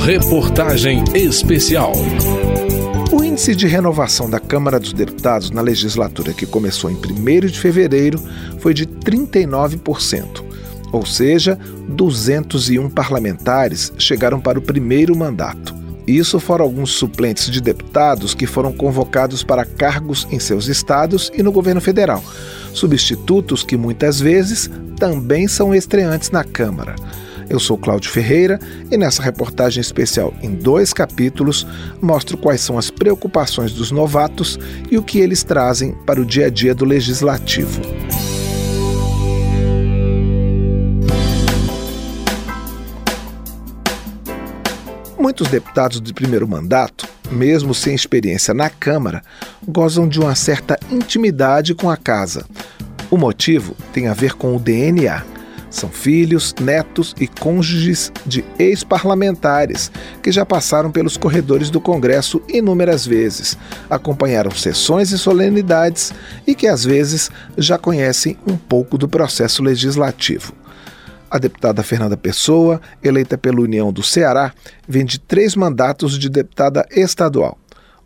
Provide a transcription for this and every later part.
Reportagem Especial. O índice de renovação da Câmara dos Deputados na legislatura que começou em 1 de fevereiro foi de 39%, ou seja, 201 parlamentares chegaram para o primeiro mandato. Isso fora alguns suplentes de deputados que foram convocados para cargos em seus estados e no governo federal, substitutos que muitas vezes também são estreantes na Câmara. Eu sou Cláudio Ferreira e nessa reportagem especial em dois capítulos mostro quais são as preocupações dos novatos e o que eles trazem para o dia a dia do legislativo. Muitos deputados de primeiro mandato, mesmo sem experiência na Câmara, gozam de uma certa intimidade com a casa. O motivo tem a ver com o DNA. São filhos, netos e cônjuges de ex-parlamentares que já passaram pelos corredores do Congresso inúmeras vezes, acompanharam sessões e solenidades e que às vezes já conhecem um pouco do processo legislativo. A deputada Fernanda Pessoa, eleita pela União do Ceará, vem de três mandatos de deputada estadual.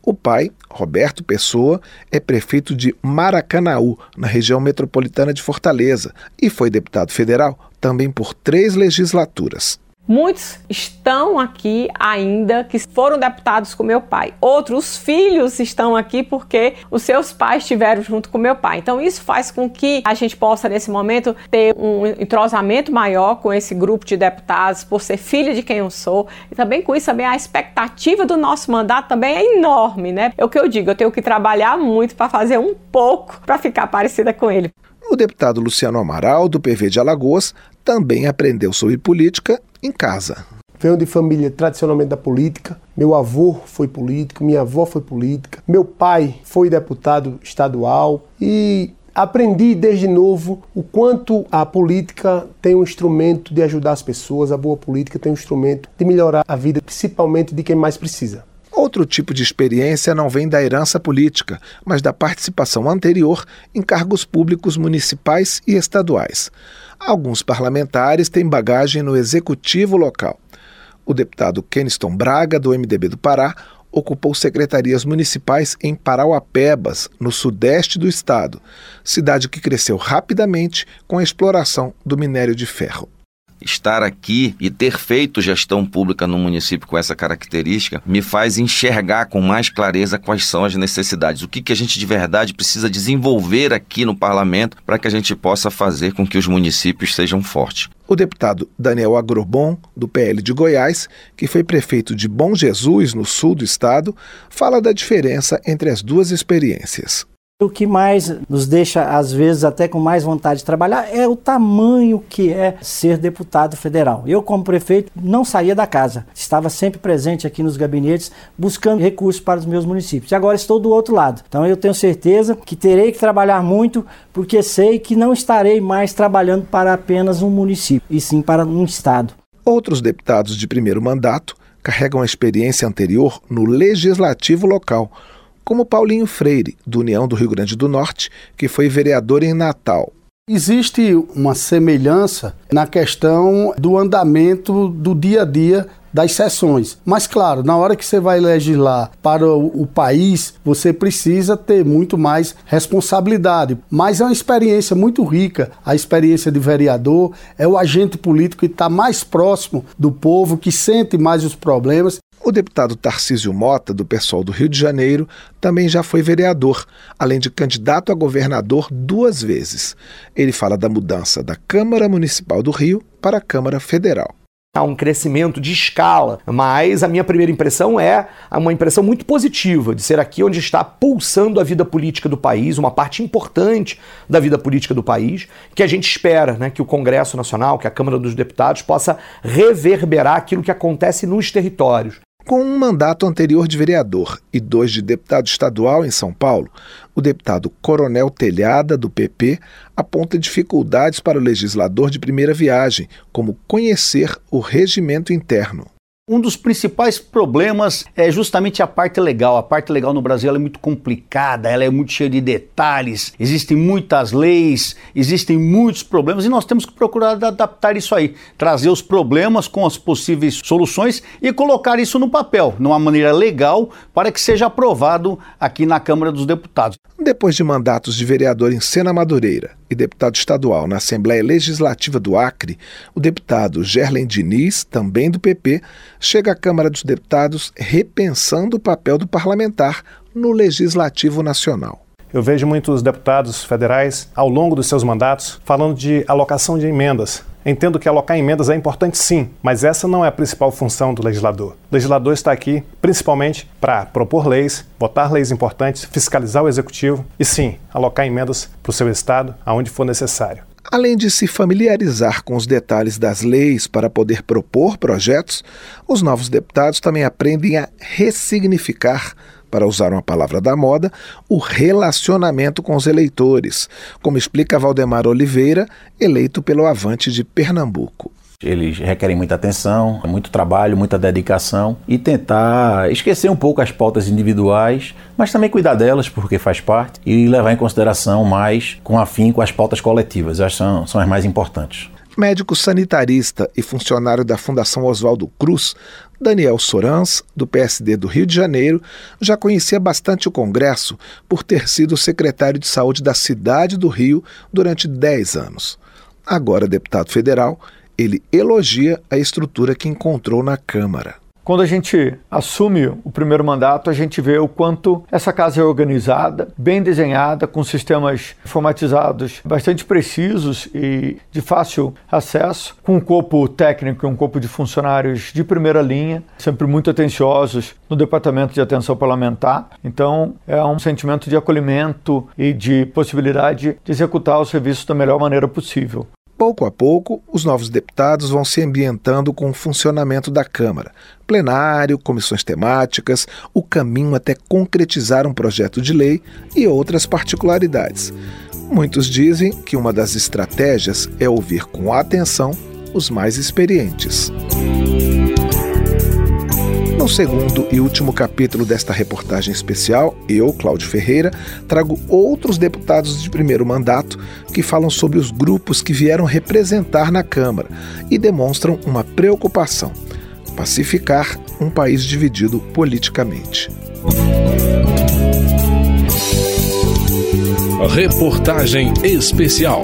O pai, Roberto Pessoa, é prefeito de Maracanaú, na região metropolitana de Fortaleza, e foi deputado federal também por três legislaturas. Muitos estão aqui ainda que foram deputados com meu pai. Outros filhos estão aqui porque os seus pais estiveram junto com meu pai. Então isso faz com que a gente possa nesse momento ter um entrosamento maior com esse grupo de deputados por ser filho de quem eu sou. E também com isso também a expectativa do nosso mandato também é enorme, né? É o que eu digo, eu tenho que trabalhar muito para fazer um pouco para ficar parecida com ele. O deputado Luciano Amaral, do PV de Alagoas, também aprendeu sobre política em casa. Venho de família tradicionalmente da política. Meu avô foi político, minha avó foi política, meu pai foi deputado estadual e aprendi desde novo o quanto a política tem um instrumento de ajudar as pessoas, a boa política tem um instrumento de melhorar a vida, principalmente de quem mais precisa. Outro tipo de experiência não vem da herança política, mas da participação anterior em cargos públicos municipais e estaduais. Alguns parlamentares têm bagagem no executivo local. O deputado Keniston Braga, do MDB do Pará, ocupou secretarias municipais em Parauapebas, no sudeste do estado, cidade que cresceu rapidamente com a exploração do minério de ferro estar aqui e ter feito gestão pública no município com essa característica me faz enxergar com mais clareza quais são as necessidades, o que, que a gente de verdade precisa desenvolver aqui no parlamento para que a gente possa fazer com que os municípios sejam fortes. O deputado Daniel Agrobon, do PL de Goiás, que foi prefeito de Bom Jesus, no sul do estado, fala da diferença entre as duas experiências. O que mais nos deixa, às vezes, até com mais vontade de trabalhar é o tamanho que é ser deputado federal. Eu, como prefeito, não saía da casa, estava sempre presente aqui nos gabinetes, buscando recursos para os meus municípios. E agora estou do outro lado. Então, eu tenho certeza que terei que trabalhar muito, porque sei que não estarei mais trabalhando para apenas um município, e sim para um estado. Outros deputados de primeiro mandato carregam a experiência anterior no legislativo local como Paulinho Freire, do União do Rio Grande do Norte, que foi vereador em Natal. Existe uma semelhança na questão do andamento do dia a dia das sessões. Mas, claro, na hora que você vai legislar para o, o, país, você precisa ter muito mais responsabilidade. Mas é uma experiência muito rica. A experiência de vereador é o agente político que está mais próximo do povo, que sente mais os problemas o deputado Tarcísio Mota, do PSOL do Rio de Janeiro, também já foi vereador, além de candidato a governador duas vezes. Ele fala da mudança da Câmara Municipal do Rio para a Câmara Federal há um crescimento de escala, mas a minha primeira impressão é uma impressão muito positiva de ser aqui onde está pulsando a vida política do país, uma parte importante da vida política do país, que a gente espera né, que o Congresso Nacional, que a Câmara dos Deputados possa reverberar aquilo que acontece nos territórios. Com um mandato anterior de vereador e dois de deputado estadual em São Paulo, o deputado Coronel Telhada, do PP, aponta dificuldades para o legislador de primeira viagem, como conhecer o regimento interno. Um dos principais problemas é justamente a parte legal. A parte legal no Brasil é muito complicada, ela é muito cheia de detalhes, existem muitas leis, existem muitos problemas e nós temos que procurar adaptar isso aí, trazer os problemas com as possíveis soluções e colocar isso no papel, numa maneira legal, para que seja aprovado aqui na Câmara dos Deputados. Depois de mandatos de vereador em Sena Madureira e deputado estadual na Assembleia Legislativa do Acre, o deputado Gerlen Diniz, também do PP, chega à Câmara dos Deputados repensando o papel do parlamentar no Legislativo Nacional. Eu vejo muitos deputados federais, ao longo dos seus mandatos, falando de alocação de emendas. Entendo que alocar emendas é importante sim, mas essa não é a principal função do legislador. O legislador está aqui principalmente para propor leis, votar leis importantes, fiscalizar o executivo e sim, alocar emendas para o seu estado aonde for necessário. Além de se familiarizar com os detalhes das leis para poder propor projetos, os novos deputados também aprendem a ressignificar para usar uma palavra da moda, o relacionamento com os eleitores, como explica Valdemar Oliveira, eleito pelo Avante de Pernambuco. Eles requerem muita atenção, muito trabalho, muita dedicação e tentar esquecer um pouco as pautas individuais, mas também cuidar delas, porque faz parte, e levar em consideração mais com afinco as pautas coletivas. Essas são, são as mais importantes. Médico sanitarista e funcionário da Fundação Oswaldo Cruz, Daniel Sorans, do PSD do Rio de Janeiro, já conhecia bastante o Congresso por ter sido secretário de saúde da cidade do Rio durante 10 anos. Agora deputado federal, ele elogia a estrutura que encontrou na Câmara. Quando a gente assume o primeiro mandato, a gente vê o quanto essa casa é organizada, bem desenhada, com sistemas informatizados bastante precisos e de fácil acesso, com um corpo técnico e um corpo de funcionários de primeira linha, sempre muito atenciosos no Departamento de Atenção Parlamentar. Então, é um sentimento de acolhimento e de possibilidade de executar o serviço da melhor maneira possível. Pouco a pouco, os novos deputados vão se ambientando com o funcionamento da Câmara. Plenário, comissões temáticas, o caminho até concretizar um projeto de lei e outras particularidades. Muitos dizem que uma das estratégias é ouvir com atenção os mais experientes. No segundo e último capítulo desta reportagem especial, eu, Cláudio Ferreira, trago outros deputados de primeiro mandato que falam sobre os grupos que vieram representar na Câmara e demonstram uma preocupação: pacificar um país dividido politicamente. Reportagem especial.